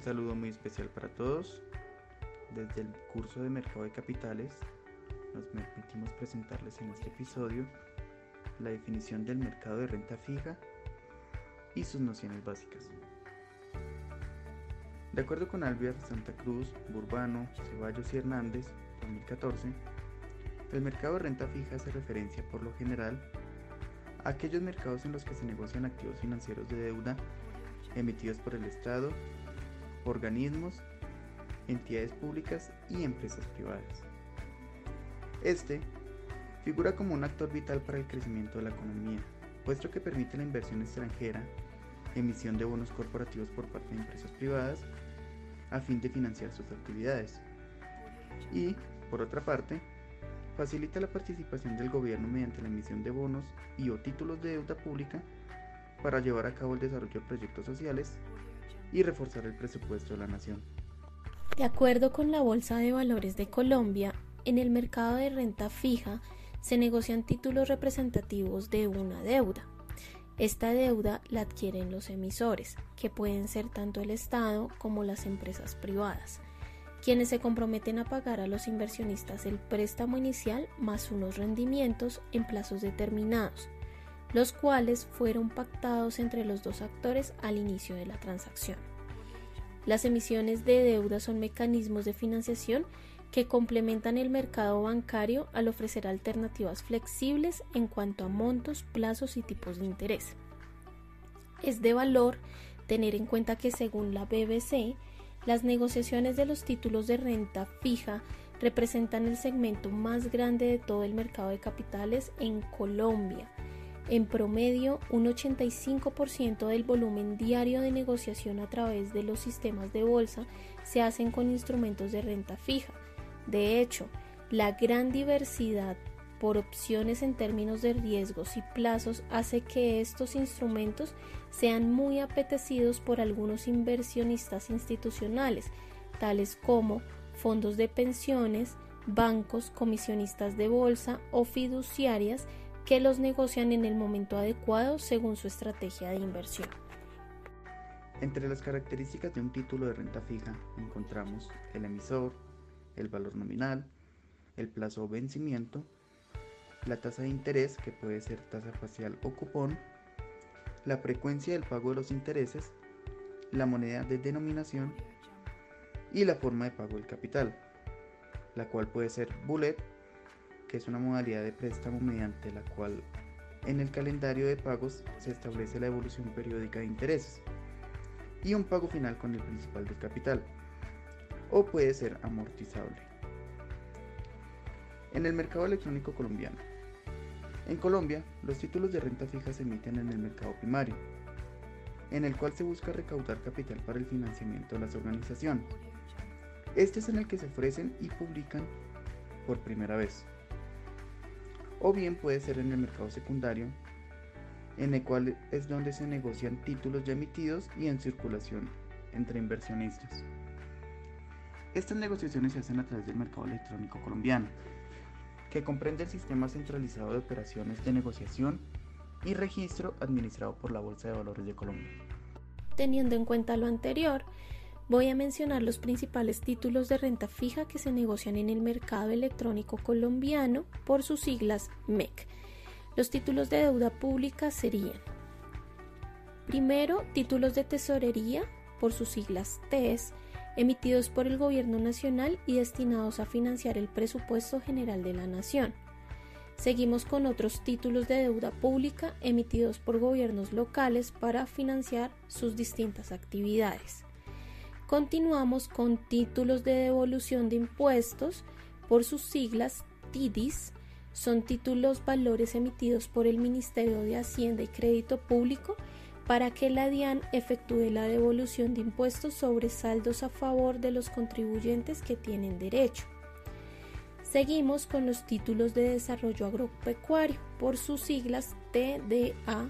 Un saludo muy especial para todos. Desde el curso de Mercado de Capitales nos permitimos presentarles en este episodio la definición del mercado de renta fija y sus nociones básicas. De acuerdo con Alvear, Santa Cruz, Burbano, Ceballos y Hernández, 2014, el mercado de renta fija hace referencia por lo general a aquellos mercados en los que se negocian activos financieros de deuda emitidos por el Estado, organismos, entidades públicas y empresas privadas. Este figura como un actor vital para el crecimiento de la economía, puesto que permite la inversión extranjera, emisión de bonos corporativos por parte de empresas privadas, a fin de financiar sus actividades. Y, por otra parte, facilita la participación del gobierno mediante la emisión de bonos y o títulos de deuda pública para llevar a cabo el desarrollo de proyectos sociales y reforzar el presupuesto de la nación. De acuerdo con la Bolsa de Valores de Colombia, en el mercado de renta fija se negocian títulos representativos de una deuda. Esta deuda la adquieren los emisores, que pueden ser tanto el Estado como las empresas privadas, quienes se comprometen a pagar a los inversionistas el préstamo inicial más unos rendimientos en plazos determinados, los cuales fueron pactados entre los dos actores al inicio de la transacción. Las emisiones de deuda son mecanismos de financiación que complementan el mercado bancario al ofrecer alternativas flexibles en cuanto a montos, plazos y tipos de interés. Es de valor tener en cuenta que según la BBC, las negociaciones de los títulos de renta fija representan el segmento más grande de todo el mercado de capitales en Colombia, en promedio, un 85% del volumen diario de negociación a través de los sistemas de bolsa se hacen con instrumentos de renta fija. De hecho, la gran diversidad por opciones en términos de riesgos y plazos hace que estos instrumentos sean muy apetecidos por algunos inversionistas institucionales, tales como fondos de pensiones, bancos, comisionistas de bolsa o fiduciarias que los negocian en el momento adecuado según su estrategia de inversión. Entre las características de un título de renta fija encontramos el emisor, el valor nominal, el plazo o vencimiento, la tasa de interés que puede ser tasa facial o cupón, la frecuencia del pago de los intereses, la moneda de denominación y la forma de pago del capital, la cual puede ser bullet que es una modalidad de préstamo mediante la cual en el calendario de pagos se establece la evolución periódica de intereses y un pago final con el principal del capital, o puede ser amortizable. En el mercado electrónico colombiano. En Colombia, los títulos de renta fija se emiten en el mercado primario, en el cual se busca recaudar capital para el financiamiento de las organizaciones. Este es en el que se ofrecen y publican por primera vez o bien puede ser en el mercado secundario, en el cual es donde se negocian títulos ya emitidos y en circulación entre inversionistas. Estas negociaciones se hacen a través del mercado electrónico colombiano, que comprende el sistema centralizado de operaciones de negociación y registro administrado por la Bolsa de Valores de Colombia. Teniendo en cuenta lo anterior, Voy a mencionar los principales títulos de renta fija que se negocian en el mercado electrónico colombiano por sus siglas MEC. Los títulos de deuda pública serían Primero, títulos de tesorería por sus siglas TES, emitidos por el Gobierno Nacional y destinados a financiar el presupuesto general de la Nación. Seguimos con otros títulos de deuda pública emitidos por gobiernos locales para financiar sus distintas actividades. Continuamos con títulos de devolución de impuestos por sus siglas TIDIS. Son títulos valores emitidos por el Ministerio de Hacienda y Crédito Público para que la DIAN efectúe la devolución de impuestos sobre saldos a favor de los contribuyentes que tienen derecho. Seguimos con los títulos de desarrollo agropecuario, por sus siglas TDA,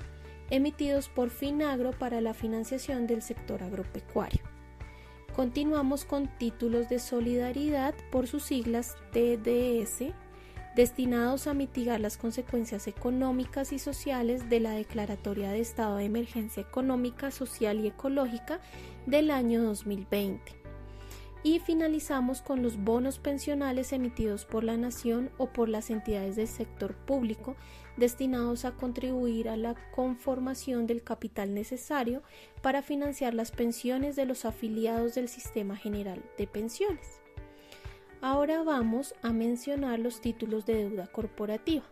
emitidos por Finagro para la financiación del sector agropecuario. Continuamos con títulos de solidaridad por sus siglas TDS, destinados a mitigar las consecuencias económicas y sociales de la Declaratoria de Estado de Emergencia Económica, Social y Ecológica del año 2020. Y finalizamos con los bonos pensionales emitidos por la Nación o por las entidades del sector público destinados a contribuir a la conformación del capital necesario para financiar las pensiones de los afiliados del Sistema General de Pensiones. Ahora vamos a mencionar los títulos de deuda corporativa.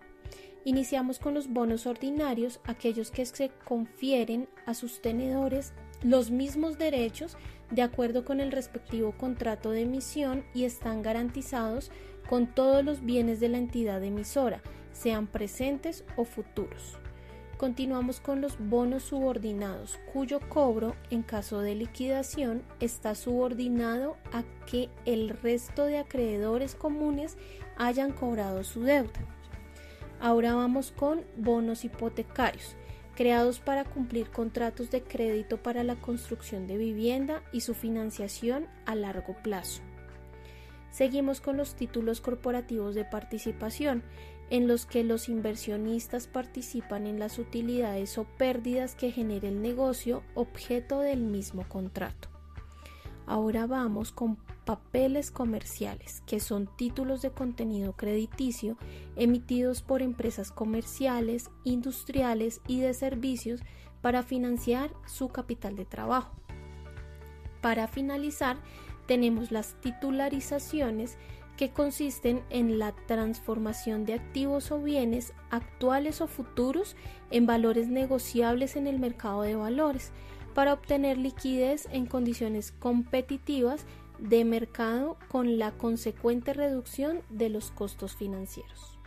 Iniciamos con los bonos ordinarios, aquellos que se confieren a sus tenedores los mismos derechos de acuerdo con el respectivo contrato de emisión y están garantizados con todos los bienes de la entidad emisora, sean presentes o futuros. Continuamos con los bonos subordinados, cuyo cobro, en caso de liquidación, está subordinado a que el resto de acreedores comunes hayan cobrado su deuda. Ahora vamos con bonos hipotecarios, creados para cumplir contratos de crédito para la construcción de vivienda y su financiación a largo plazo. Seguimos con los títulos corporativos de participación, en los que los inversionistas participan en las utilidades o pérdidas que genere el negocio objeto del mismo contrato. Ahora vamos con papeles comerciales, que son títulos de contenido crediticio emitidos por empresas comerciales, industriales y de servicios para financiar su capital de trabajo. Para finalizar, tenemos las titularizaciones que consisten en la transformación de activos o bienes actuales o futuros en valores negociables en el mercado de valores para obtener liquidez en condiciones competitivas de mercado con la consecuente reducción de los costos financieros.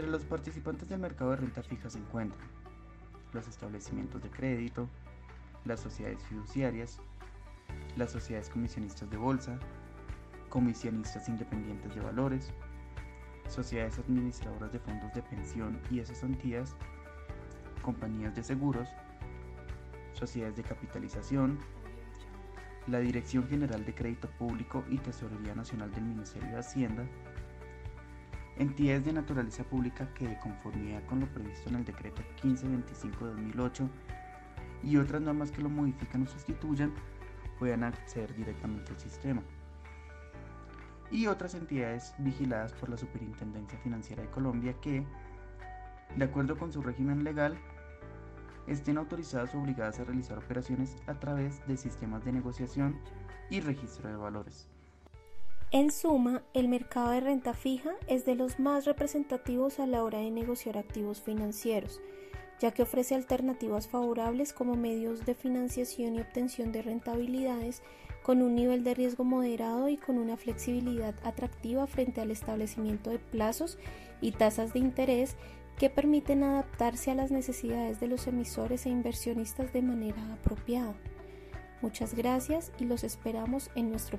Entre los participantes del mercado de renta fija se encuentran los establecimientos de crédito, las sociedades fiduciarias, las sociedades comisionistas de bolsa, comisionistas independientes de valores, sociedades administradoras de fondos de pensión y cesantías, compañías de seguros, sociedades de capitalización, la Dirección General de Crédito Público y Tesorería Nacional del Ministerio de Hacienda, entidades de naturaleza pública que de conformidad con lo previsto en el decreto 1525-2008 y otras normas que lo modifican o sustituyan puedan acceder directamente al sistema. Y otras entidades vigiladas por la Superintendencia Financiera de Colombia que, de acuerdo con su régimen legal, estén autorizadas o obligadas a realizar operaciones a través de sistemas de negociación y registro de valores. En suma, el mercado de renta fija es de los más representativos a la hora de negociar activos financieros, ya que ofrece alternativas favorables como medios de financiación y obtención de rentabilidades con un nivel de riesgo moderado y con una flexibilidad atractiva frente al establecimiento de plazos y tasas de interés que permiten adaptarse a las necesidades de los emisores e inversionistas de manera apropiada. Muchas gracias y los esperamos en nuestro